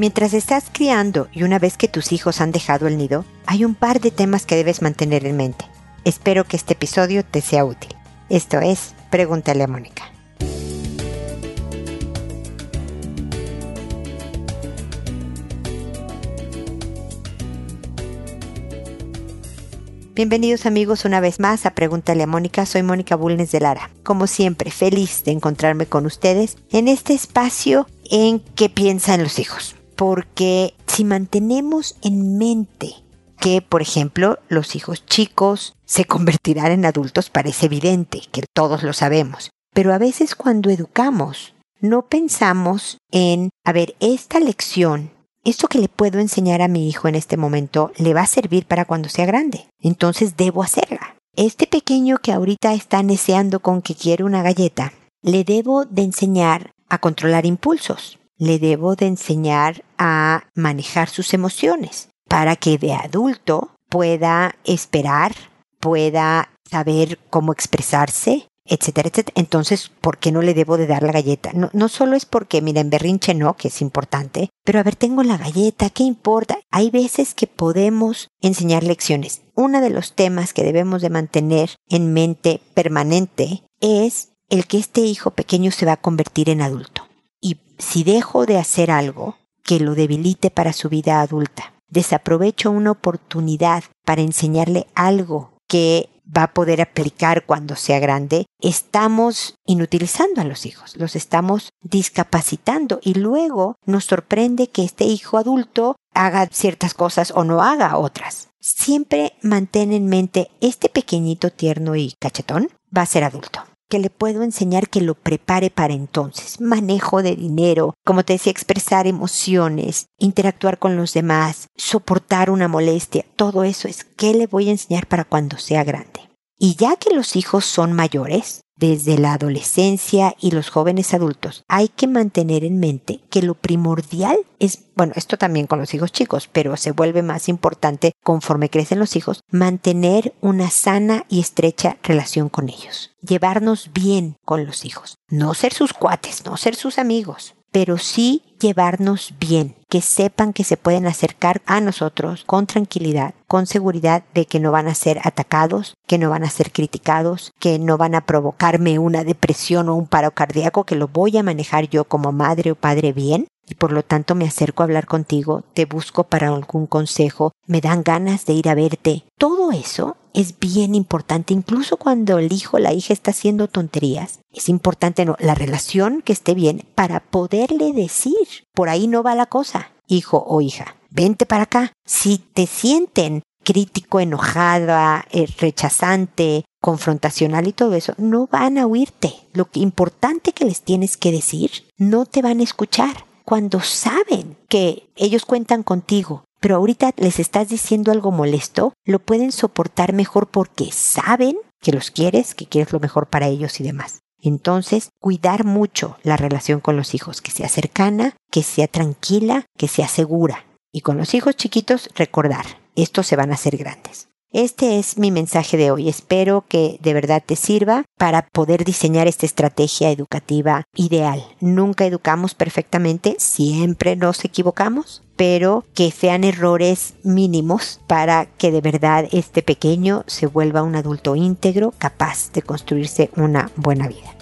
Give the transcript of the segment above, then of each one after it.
Mientras estás criando y una vez que tus hijos han dejado el nido, hay un par de temas que debes mantener en mente. Espero que este episodio te sea útil. Esto es, pregúntale a Mónica. Bienvenidos amigos una vez más a Pregúntale a Mónica. Soy Mónica Bulnes de Lara. Como siempre, feliz de encontrarme con ustedes en este espacio en que piensan los hijos. Porque si mantenemos en mente que, por ejemplo, los hijos chicos se convertirán en adultos parece evidente, que todos lo sabemos. Pero a veces cuando educamos, no pensamos en, a ver, esta lección esto que le puedo enseñar a mi hijo en este momento le va a servir para cuando sea grande. Entonces debo hacerla. Este pequeño que ahorita está neceando con que quiere una galleta, le debo de enseñar a controlar impulsos. Le debo de enseñar a manejar sus emociones para que de adulto pueda esperar, pueda saber cómo expresarse, etcétera, etcétera. Entonces, ¿por qué no le debo de dar la galleta? No, solo es porque, miren, berrinche no, que es importante, pero a ver, tengo la galleta, ¿qué importa? Hay veces que podemos enseñar lecciones. Uno de los temas que debemos de mantener en mente permanente es el que este hijo pequeño se va a convertir en adulto. Si dejo de hacer algo que lo debilite para su vida adulta, desaprovecho una oportunidad para enseñarle algo que va a poder aplicar cuando sea grande, estamos inutilizando a los hijos, los estamos discapacitando y luego nos sorprende que este hijo adulto haga ciertas cosas o no haga otras. Siempre mantén en mente este pequeñito tierno y cachetón va a ser adulto que le puedo enseñar que lo prepare para entonces. Manejo de dinero, como te decía, expresar emociones, interactuar con los demás, soportar una molestia, todo eso es qué le voy a enseñar para cuando sea grande. Y ya que los hijos son mayores, desde la adolescencia y los jóvenes adultos, hay que mantener en mente que lo primordial es, bueno, esto también con los hijos chicos, pero se vuelve más importante conforme crecen los hijos, mantener una sana y estrecha relación con ellos. Llevarnos bien con los hijos. No ser sus cuates, no ser sus amigos, pero sí llevarnos bien, que sepan que se pueden acercar a nosotros con tranquilidad, con seguridad de que no van a ser atacados, que no van a ser criticados, que no van a provocarme una depresión o un paro cardíaco, que lo voy a manejar yo como madre o padre bien. Y por lo tanto me acerco a hablar contigo, te busco para algún consejo, me dan ganas de ir a verte. Todo eso es bien importante, incluso cuando el hijo o la hija está haciendo tonterías. Es importante la relación que esté bien para poderle decir, por ahí no va la cosa, hijo o hija, vente para acá. Si te sienten crítico, enojada, eh, rechazante, confrontacional y todo eso, no van a oírte. Lo importante que les tienes que decir, no te van a escuchar. Cuando saben que ellos cuentan contigo, pero ahorita les estás diciendo algo molesto, lo pueden soportar mejor porque saben que los quieres, que quieres lo mejor para ellos y demás. Entonces, cuidar mucho la relación con los hijos, que sea cercana, que sea tranquila, que sea segura. Y con los hijos chiquitos, recordar, estos se van a hacer grandes. Este es mi mensaje de hoy. Espero que de verdad te sirva para poder diseñar esta estrategia educativa ideal. Nunca educamos perfectamente, siempre nos equivocamos, pero que sean errores mínimos para que de verdad este pequeño se vuelva un adulto íntegro capaz de construirse una buena vida.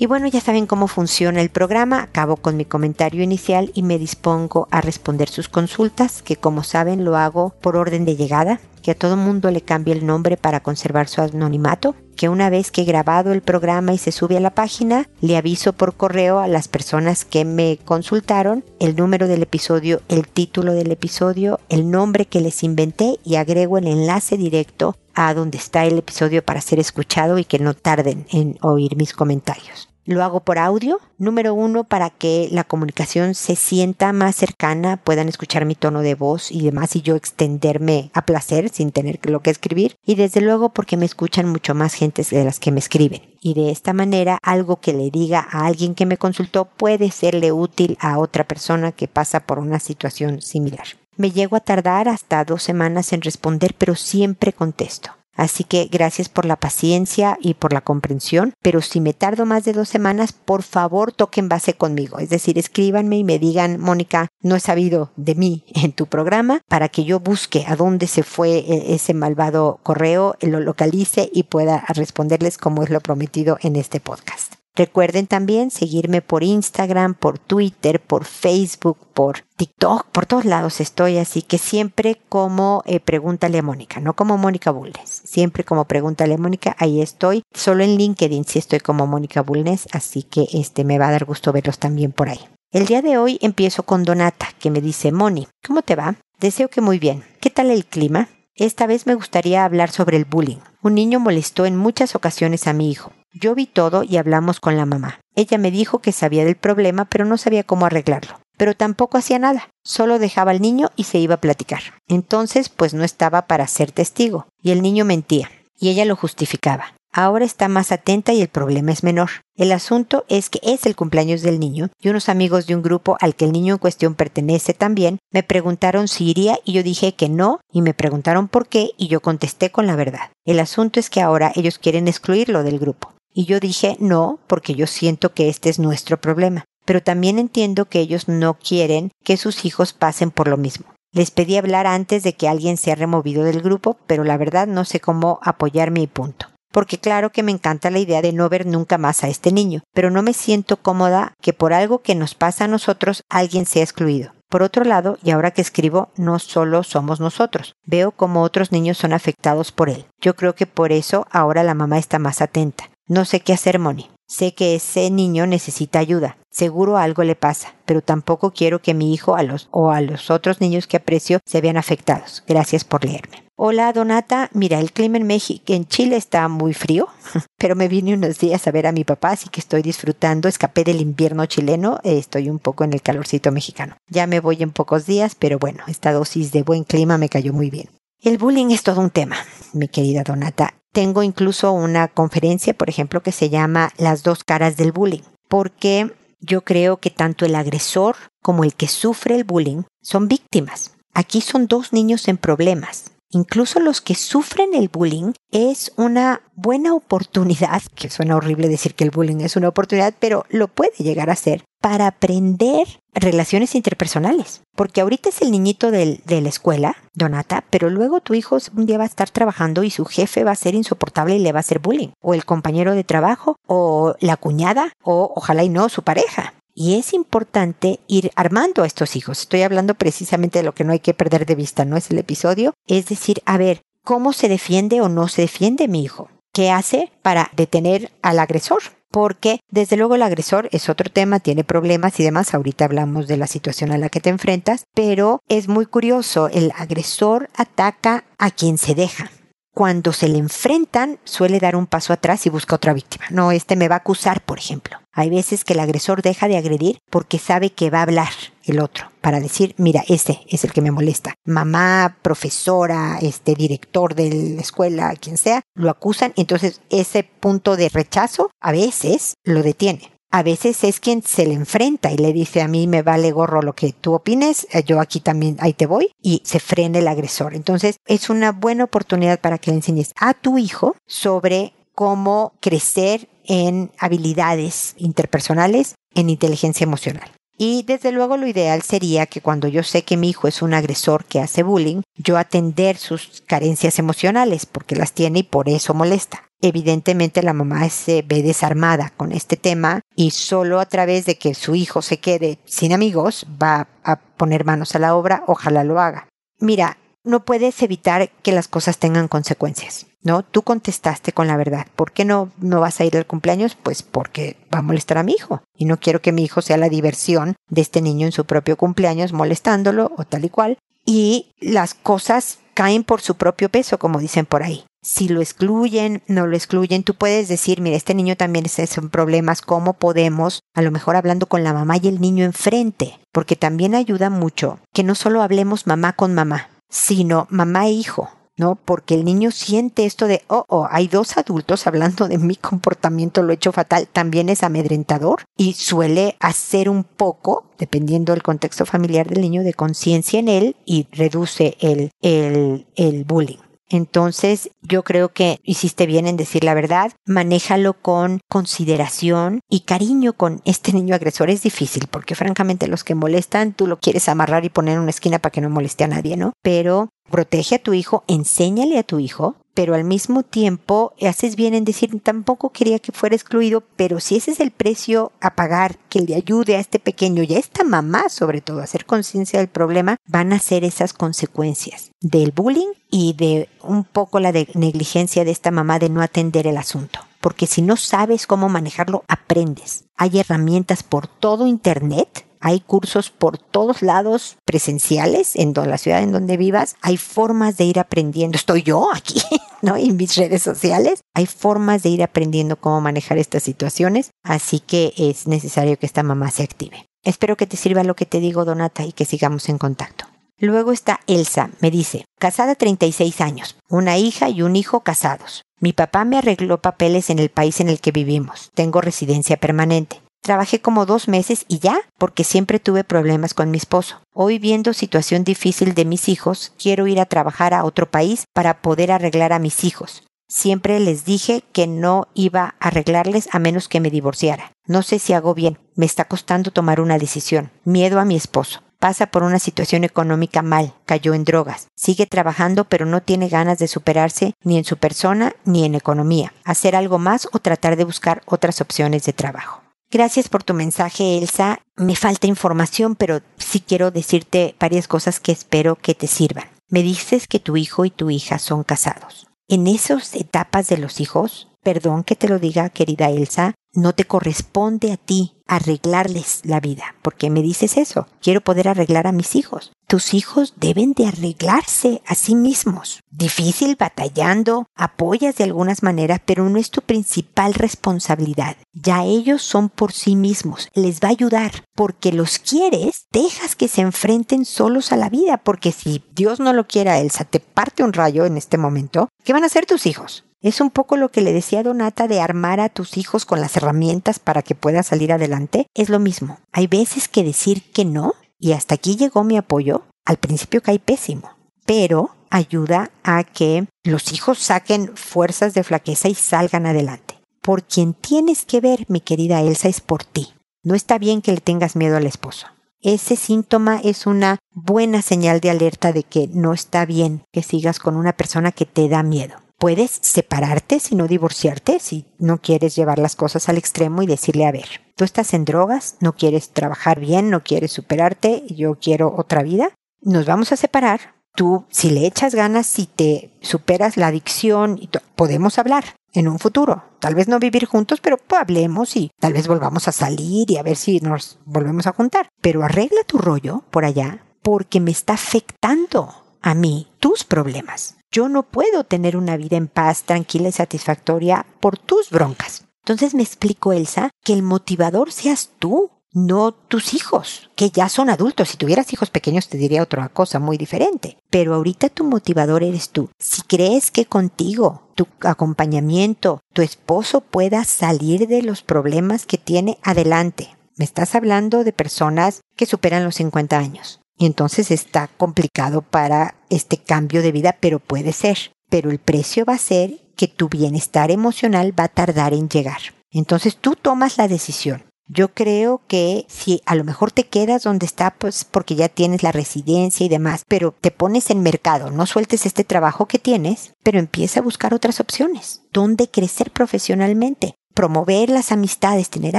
Y bueno, ya saben cómo funciona el programa. Acabo con mi comentario inicial y me dispongo a responder sus consultas, que como saben lo hago por orden de llegada, que a todo mundo le cambie el nombre para conservar su anonimato, que una vez que he grabado el programa y se sube a la página, le aviso por correo a las personas que me consultaron el número del episodio, el título del episodio, el nombre que les inventé y agrego el enlace directo a donde está el episodio para ser escuchado y que no tarden en oír mis comentarios. Lo hago por audio. Número uno, para que la comunicación se sienta más cercana, puedan escuchar mi tono de voz y demás y yo extenderme a placer sin tener lo que escribir. Y desde luego porque me escuchan mucho más gentes de las que me escriben. Y de esta manera algo que le diga a alguien que me consultó puede serle útil a otra persona que pasa por una situación similar. Me llego a tardar hasta dos semanas en responder, pero siempre contesto. Así que gracias por la paciencia y por la comprensión, pero si me tardo más de dos semanas, por favor toquen base conmigo. Es decir, escríbanme y me digan, Mónica, no he sabido de mí en tu programa para que yo busque a dónde se fue e-, ese malvado correo, lo localice y pueda responderles como es lo prometido en este podcast. Recuerden también seguirme por Instagram, por Twitter, por Facebook, por TikTok, por todos lados estoy, así que siempre como eh, Pregúntale a Mónica, no como Mónica Bulnes, siempre como Pregúntale a Mónica, ahí estoy. Solo en LinkedIn sí estoy como Mónica Bulnes, así que este me va a dar gusto verlos también por ahí. El día de hoy empiezo con Donata, que me dice, Moni, ¿cómo te va? Deseo que muy bien. ¿Qué tal el clima? Esta vez me gustaría hablar sobre el bullying. Un niño molestó en muchas ocasiones a mi hijo. Yo vi todo y hablamos con la mamá. Ella me dijo que sabía del problema, pero no sabía cómo arreglarlo. Pero tampoco hacía nada. Solo dejaba al niño y se iba a platicar. Entonces, pues no estaba para ser testigo. Y el niño mentía. Y ella lo justificaba. Ahora está más atenta y el problema es menor. El asunto es que es el cumpleaños del niño y unos amigos de un grupo al que el niño en cuestión pertenece también me preguntaron si iría y yo dije que no y me preguntaron por qué y yo contesté con la verdad. El asunto es que ahora ellos quieren excluirlo del grupo. Y yo dije no porque yo siento que este es nuestro problema. Pero también entiendo que ellos no quieren que sus hijos pasen por lo mismo. Les pedí hablar antes de que alguien sea removido del grupo, pero la verdad no sé cómo apoyar mi punto porque claro que me encanta la idea de no ver nunca más a este niño, pero no me siento cómoda que por algo que nos pasa a nosotros alguien sea excluido. Por otro lado, y ahora que escribo, no solo somos nosotros, veo como otros niños son afectados por él. Yo creo que por eso ahora la mamá está más atenta. No sé qué hacer, Moni. Sé que ese niño necesita ayuda. Seguro algo le pasa, pero tampoco quiero que mi hijo a los, o a los otros niños que aprecio se vean afectados. Gracias por leerme. Hola Donata, mira, el clima en México, en Chile está muy frío, pero me vine unos días a ver a mi papá, así que estoy disfrutando, escapé del invierno chileno, eh, estoy un poco en el calorcito mexicano. Ya me voy en pocos días, pero bueno, esta dosis de buen clima me cayó muy bien. El bullying es todo un tema, mi querida Donata. Tengo incluso una conferencia, por ejemplo, que se llama Las dos caras del bullying, porque yo creo que tanto el agresor como el que sufre el bullying son víctimas. Aquí son dos niños en problemas. Incluso los que sufren el bullying es una buena oportunidad, que suena horrible decir que el bullying es una oportunidad, pero lo puede llegar a ser para aprender relaciones interpersonales. Porque ahorita es el niñito de la escuela, Donata, pero luego tu hijo un día va a estar trabajando y su jefe va a ser insoportable y le va a hacer bullying. O el compañero de trabajo, o la cuñada, o ojalá y no su pareja. Y es importante ir armando a estos hijos. Estoy hablando precisamente de lo que no hay que perder de vista, ¿no? Es el episodio. Es decir, a ver, ¿cómo se defiende o no se defiende mi hijo? ¿Qué hace para detener al agresor? porque desde luego el agresor es otro tema, tiene problemas y demás, ahorita hablamos de la situación a la que te enfrentas, pero es muy curioso, el agresor ataca a quien se deja. Cuando se le enfrentan, suele dar un paso atrás y busca otra víctima. No, este me va a acusar, por ejemplo. Hay veces que el agresor deja de agredir porque sabe que va a hablar el otro para decir, mira, ese es el que me molesta. Mamá, profesora, este director de la escuela, quien sea, lo acusan, entonces ese punto de rechazo a veces lo detiene. A veces es quien se le enfrenta y le dice a mí me vale gorro lo que tú opines, eh, yo aquí también ahí te voy y se frena el agresor. Entonces es una buena oportunidad para que le enseñes a tu hijo sobre cómo crecer en habilidades interpersonales, en inteligencia emocional. Y desde luego lo ideal sería que cuando yo sé que mi hijo es un agresor que hace bullying, yo atender sus carencias emocionales porque las tiene y por eso molesta. Evidentemente la mamá se ve desarmada con este tema y solo a través de que su hijo se quede sin amigos va a poner manos a la obra, ojalá lo haga. Mira, no puedes evitar que las cosas tengan consecuencias. ¿No? Tú contestaste con la verdad. ¿Por qué no, no vas a ir al cumpleaños? Pues porque va a molestar a mi hijo. Y no quiero que mi hijo sea la diversión de este niño en su propio cumpleaños molestándolo o tal y cual. Y las cosas caen por su propio peso, como dicen por ahí. Si lo excluyen, no lo excluyen, tú puedes decir, mira, este niño también es en problemas, ¿cómo podemos? A lo mejor hablando con la mamá y el niño enfrente, porque también ayuda mucho que no solo hablemos mamá con mamá, sino mamá e hijo. ¿No? Porque el niño siente esto de, oh, oh, hay dos adultos hablando de mi comportamiento, lo he hecho fatal, también es amedrentador y suele hacer un poco, dependiendo del contexto familiar del niño, de conciencia en él y reduce el, el, el bullying. Entonces, yo creo que hiciste bien en decir la verdad, manéjalo con consideración y cariño con este niño agresor. Es difícil porque francamente los que molestan, tú lo quieres amarrar y poner en una esquina para que no moleste a nadie, ¿no? Pero protege a tu hijo, enséñale a tu hijo pero al mismo tiempo haces bien en decir tampoco quería que fuera excluido, pero si ese es el precio a pagar que le ayude a este pequeño y a esta mamá sobre todo a hacer conciencia del problema, van a ser esas consecuencias del bullying y de un poco la negligencia de esta mamá de no atender el asunto. Porque si no sabes cómo manejarlo, aprendes. Hay herramientas por todo Internet hay cursos por todos lados presenciales en la ciudad en donde vivas. Hay formas de ir aprendiendo. Estoy yo aquí, ¿no? En mis redes sociales. Hay formas de ir aprendiendo cómo manejar estas situaciones. Así que es necesario que esta mamá se active. Espero que te sirva lo que te digo, Donata, y que sigamos en contacto. Luego está Elsa, me dice, casada 36 años, una hija y un hijo casados. Mi papá me arregló papeles en el país en el que vivimos. Tengo residencia permanente. Trabajé como dos meses y ya, porque siempre tuve problemas con mi esposo. Hoy viendo situación difícil de mis hijos, quiero ir a trabajar a otro país para poder arreglar a mis hijos. Siempre les dije que no iba a arreglarles a menos que me divorciara. No sé si hago bien. Me está costando tomar una decisión. Miedo a mi esposo. Pasa por una situación económica mal, cayó en drogas, sigue trabajando pero no tiene ganas de superarse ni en su persona ni en economía, hacer algo más o tratar de buscar otras opciones de trabajo. Gracias por tu mensaje, Elsa. Me falta información, pero sí quiero decirte varias cosas que espero que te sirvan. Me dices que tu hijo y tu hija son casados. En esas etapas de los hijos, perdón que te lo diga, querida Elsa, no te corresponde a ti arreglarles la vida, porque me dices eso, quiero poder arreglar a mis hijos. Tus hijos deben de arreglarse a sí mismos. Difícil, batallando, apoyas de algunas maneras, pero no es tu principal responsabilidad. Ya ellos son por sí mismos, les va a ayudar, porque los quieres, dejas que se enfrenten solos a la vida, porque si Dios no lo quiera, Elsa, te parte un rayo en este momento, ¿qué van a hacer tus hijos? Es un poco lo que le decía Donata de armar a tus hijos con las herramientas para que puedan salir adelante. Es lo mismo. Hay veces que decir que no, y hasta aquí llegó mi apoyo, al principio cae pésimo, pero ayuda a que los hijos saquen fuerzas de flaqueza y salgan adelante. Por quien tienes que ver, mi querida Elsa, es por ti. No está bien que le tengas miedo al esposo. Ese síntoma es una buena señal de alerta de que no está bien que sigas con una persona que te da miedo. Puedes separarte, si no divorciarte, si no quieres llevar las cosas al extremo y decirle, a ver, tú estás en drogas, no quieres trabajar bien, no quieres superarte, yo quiero otra vida, nos vamos a separar. Tú, si le echas ganas, si te superas la adicción, podemos hablar en un futuro. Tal vez no vivir juntos, pero hablemos y tal vez volvamos a salir y a ver si nos volvemos a juntar. Pero arregla tu rollo por allá porque me está afectando a mí tus problemas. Yo no puedo tener una vida en paz, tranquila y satisfactoria por tus broncas. Entonces me explico, Elsa, que el motivador seas tú, no tus hijos, que ya son adultos. Si tuvieras hijos pequeños te diría otra cosa muy diferente. Pero ahorita tu motivador eres tú. Si crees que contigo, tu acompañamiento, tu esposo pueda salir de los problemas que tiene adelante. Me estás hablando de personas que superan los 50 años. Y entonces está complicado para este cambio de vida, pero puede ser. Pero el precio va a ser que tu bienestar emocional va a tardar en llegar. Entonces tú tomas la decisión. Yo creo que si a lo mejor te quedas donde está, pues porque ya tienes la residencia y demás, pero te pones en mercado, no sueltes este trabajo que tienes, pero empieza a buscar otras opciones. ¿Dónde crecer profesionalmente? Promover las amistades, tener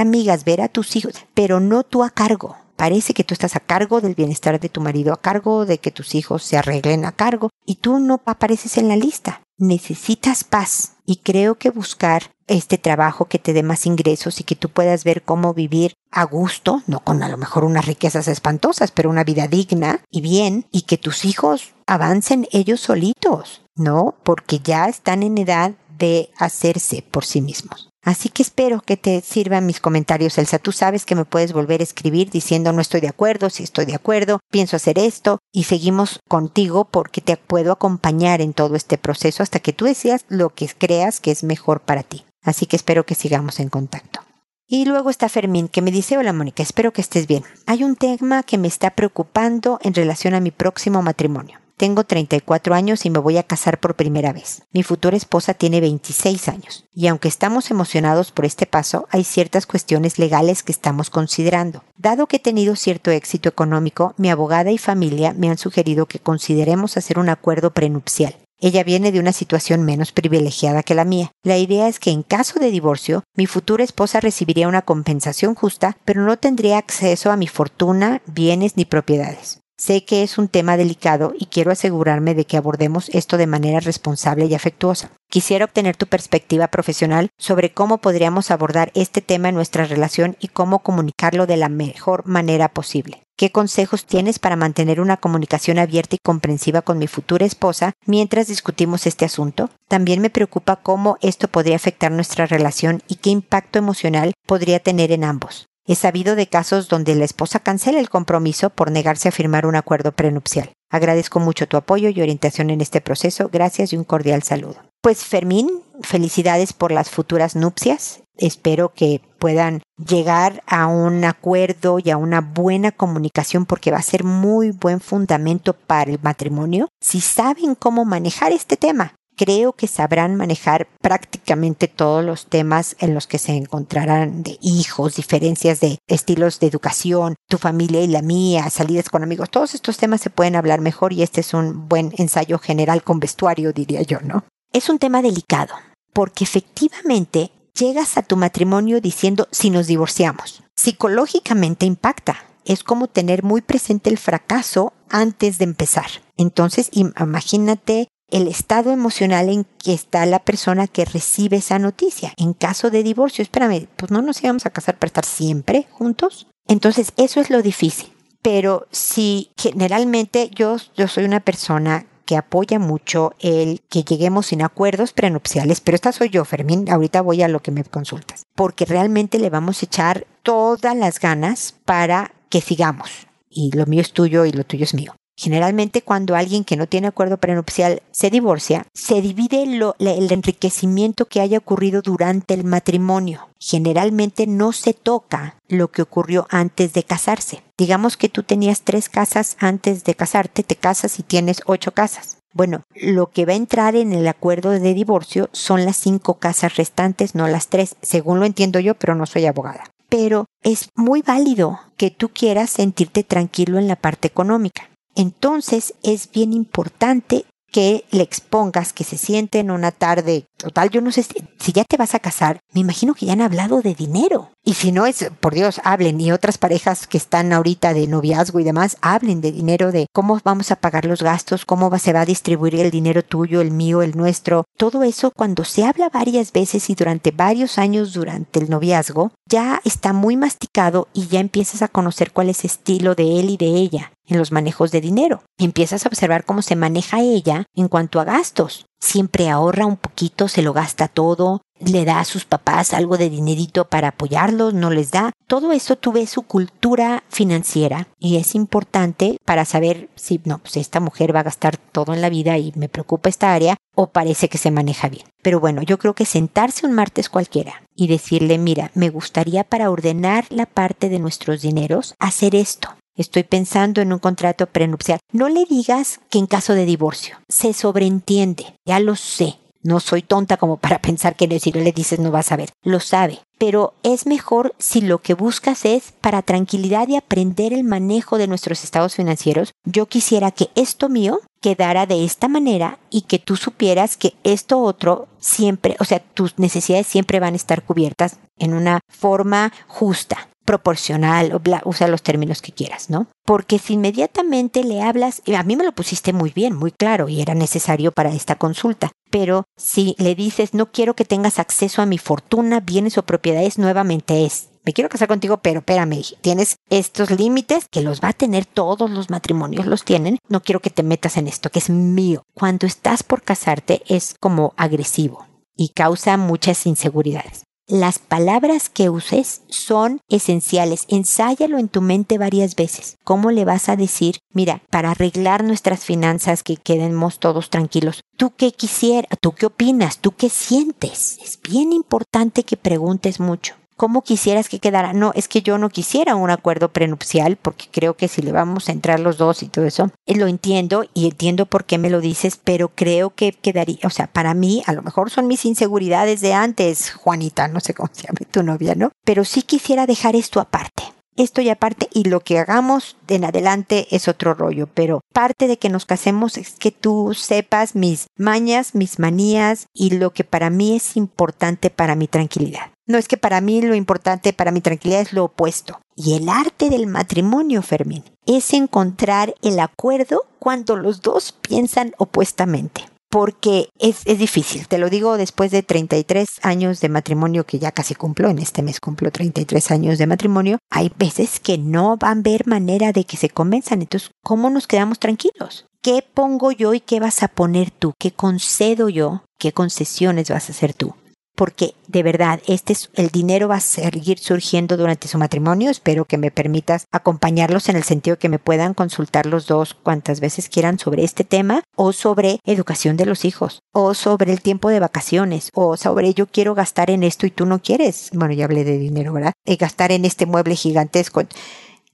amigas, ver a tus hijos, pero no tú a cargo parece que tú estás a cargo del bienestar de tu marido, a cargo de que tus hijos se arreglen a cargo, y tú no apareces en la lista. Necesitas paz y creo que buscar este trabajo que te dé más ingresos y que tú puedas ver cómo vivir a gusto, no con a lo mejor unas riquezas espantosas, pero una vida digna y bien, y que tus hijos avancen ellos solitos, ¿no? Porque ya están en edad de hacerse por sí mismos. Así que espero que te sirvan mis comentarios, Elsa. Tú sabes que me puedes volver a escribir diciendo no estoy de acuerdo, si estoy de acuerdo, pienso hacer esto y seguimos contigo porque te puedo acompañar en todo este proceso hasta que tú decías lo que creas que es mejor para ti. Así que espero que sigamos en contacto. Y luego está Fermín que me dice, hola Mónica, espero que estés bien. Hay un tema que me está preocupando en relación a mi próximo matrimonio. Tengo 34 años y me voy a casar por primera vez. Mi futura esposa tiene 26 años. Y aunque estamos emocionados por este paso, hay ciertas cuestiones legales que estamos considerando. Dado que he tenido cierto éxito económico, mi abogada y familia me han sugerido que consideremos hacer un acuerdo prenupcial. Ella viene de una situación menos privilegiada que la mía. La idea es que en caso de divorcio, mi futura esposa recibiría una compensación justa, pero no tendría acceso a mi fortuna, bienes ni propiedades. Sé que es un tema delicado y quiero asegurarme de que abordemos esto de manera responsable y afectuosa. Quisiera obtener tu perspectiva profesional sobre cómo podríamos abordar este tema en nuestra relación y cómo comunicarlo de la mejor manera posible. ¿Qué consejos tienes para mantener una comunicación abierta y comprensiva con mi futura esposa mientras discutimos este asunto? También me preocupa cómo esto podría afectar nuestra relación y qué impacto emocional podría tener en ambos. He sabido de casos donde la esposa cancela el compromiso por negarse a firmar un acuerdo prenupcial. Agradezco mucho tu apoyo y orientación en este proceso. Gracias y un cordial saludo. Pues Fermín, felicidades por las futuras nupcias. Espero que puedan llegar a un acuerdo y a una buena comunicación porque va a ser muy buen fundamento para el matrimonio si saben cómo manejar este tema creo que sabrán manejar prácticamente todos los temas en los que se encontrarán de hijos, diferencias de estilos de educación, tu familia y la mía, salidas con amigos. Todos estos temas se pueden hablar mejor y este es un buen ensayo general con vestuario, diría yo, ¿no? Es un tema delicado porque efectivamente llegas a tu matrimonio diciendo si nos divorciamos. Psicológicamente impacta. Es como tener muy presente el fracaso antes de empezar. Entonces, imagínate el estado emocional en que está la persona que recibe esa noticia. En caso de divorcio, espérame, pues no nos íbamos a casar para estar siempre juntos. Entonces, eso es lo difícil. Pero si generalmente yo, yo soy una persona que apoya mucho el que lleguemos sin acuerdos prenupciales, pero esta soy yo, Fermín, ahorita voy a lo que me consultas, porque realmente le vamos a echar todas las ganas para que sigamos. Y lo mío es tuyo y lo tuyo es mío. Generalmente cuando alguien que no tiene acuerdo prenupcial se divorcia, se divide el enriquecimiento que haya ocurrido durante el matrimonio. Generalmente no se toca lo que ocurrió antes de casarse. Digamos que tú tenías tres casas antes de casarte, te casas y tienes ocho casas. Bueno, lo que va a entrar en el acuerdo de divorcio son las cinco casas restantes, no las tres, según lo entiendo yo, pero no soy abogada. Pero es muy válido que tú quieras sentirte tranquilo en la parte económica entonces es bien importante que le expongas, que se siente en una tarde total. Yo no sé si, ya te vas a casar, me imagino que ya han hablado de dinero. Y si no es, por Dios, hablen. Y otras parejas que están ahorita de noviazgo y demás, hablen de dinero, de cómo vamos a pagar los gastos, cómo se va a distribuir el dinero tuyo, el mío, el nuestro. Todo eso cuando se habla varias veces y durante varios años durante el noviazgo, ya está muy masticado y ya empiezas a conocer cuál es el estilo de él y de ella en los manejos de dinero. Empiezas a observar cómo se maneja ella en cuanto a gastos. Siempre ahorra un poquito, se lo gasta todo, le da a sus papás algo de dinerito para apoyarlos, no les da. Todo eso tú ves su cultura financiera y es importante para saber si no, pues esta mujer va a gastar todo en la vida y me preocupa esta área o parece que se maneja bien. Pero bueno, yo creo que sentarse un martes cualquiera y decirle, mira, me gustaría para ordenar la parte de nuestros dineros hacer esto. Estoy pensando en un contrato prenupcial. No le digas que en caso de divorcio. Se sobreentiende. Ya lo sé. No soy tonta como para pensar que si no le dices no vas a ver. Lo sabe. Pero es mejor si lo que buscas es para tranquilidad y aprender el manejo de nuestros estados financieros. Yo quisiera que esto mío quedara de esta manera y que tú supieras que esto otro siempre, o sea, tus necesidades siempre van a estar cubiertas en una forma justa proporcional, o usa los términos que quieras, ¿no? Porque si inmediatamente le hablas, a mí me lo pusiste muy bien, muy claro, y era necesario para esta consulta, pero si le dices, no quiero que tengas acceso a mi fortuna, bienes o propiedades, nuevamente es, me quiero casar contigo, pero espérame, tienes estos límites que los va a tener todos los matrimonios, los tienen, no quiero que te metas en esto, que es mío. Cuando estás por casarte es como agresivo y causa muchas inseguridades. Las palabras que uses son esenciales. Ensáyalo en tu mente varias veces. ¿Cómo le vas a decir, mira, para arreglar nuestras finanzas, que quedemos todos tranquilos? ¿Tú qué quisieras? ¿Tú qué opinas? ¿Tú qué sientes? Es bien importante que preguntes mucho. ¿Cómo quisieras que quedara? No, es que yo no quisiera un acuerdo prenupcial porque creo que si le vamos a entrar los dos y todo eso, eh, lo entiendo y entiendo por qué me lo dices, pero creo que quedaría, o sea, para mí, a lo mejor son mis inseguridades de antes, Juanita, no sé cómo se llama tu novia, ¿no? Pero sí quisiera dejar esto aparte esto ya parte y lo que hagamos en adelante es otro rollo, pero parte de que nos casemos es que tú sepas mis mañas, mis manías y lo que para mí es importante para mi tranquilidad. No es que para mí lo importante para mi tranquilidad es lo opuesto. Y el arte del matrimonio, Fermín, es encontrar el acuerdo cuando los dos piensan opuestamente porque es, es, difícil. Te lo digo después de 33 años de matrimonio que ya casi cumplo, en este mes cumplo 33 años de matrimonio, hay veces que no van a ver manera de que se convenzan. Entonces, ¿cómo nos quedamos tranquilos? ¿Qué pongo yo y qué vas a poner tú? ¿Qué concedo yo? ¿Qué concesiones vas a hacer tú? Porque de verdad, este es, el dinero va a seguir surgiendo durante su matrimonio. Espero que me permitas acompañarlos en el sentido que me puedan consultar los dos cuantas veces quieran sobre este tema o sobre educación de los hijos o sobre el tiempo de vacaciones o sobre yo quiero gastar en esto y tú no quieres. Bueno, ya hablé de dinero, ¿verdad? De gastar en este mueble gigantesco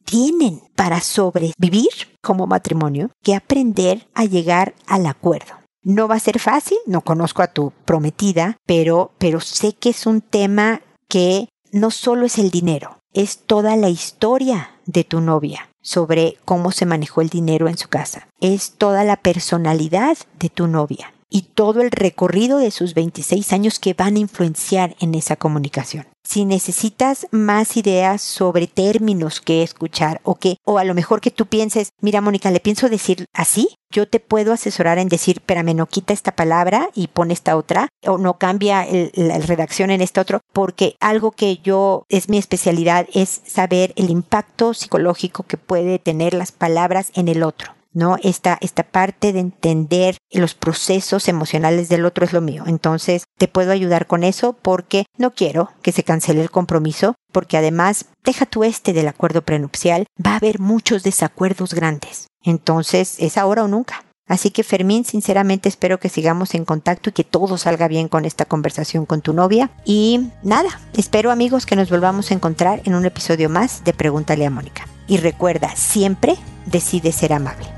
tienen para sobrevivir como matrimonio que aprender a llegar al acuerdo. No va a ser fácil, no conozco a tu prometida, pero, pero sé que es un tema que no solo es el dinero, es toda la historia de tu novia sobre cómo se manejó el dinero en su casa. Es toda la personalidad de tu novia y todo el recorrido de sus 26 años que van a influenciar en esa comunicación si necesitas más ideas sobre términos que escuchar o que, o a lo mejor que tú pienses, mira Mónica, le pienso decir así, yo te puedo asesorar en decir, espérame, no quita esta palabra y pone esta otra, o no cambia la redacción en este otro, porque algo que yo es mi especialidad es saber el impacto psicológico que puede tener las palabras en el otro. ¿No? Esta, esta parte de entender los procesos emocionales del otro es lo mío. Entonces, te puedo ayudar con eso porque no quiero que se cancele el compromiso, porque además, deja tú este del acuerdo prenupcial, va a haber muchos desacuerdos grandes. Entonces, es ahora o nunca. Así que Fermín, sinceramente espero que sigamos en contacto y que todo salga bien con esta conversación con tu novia. Y nada, espero amigos que nos volvamos a encontrar en un episodio más de Pregúntale a Mónica. Y recuerda, siempre decide ser amable.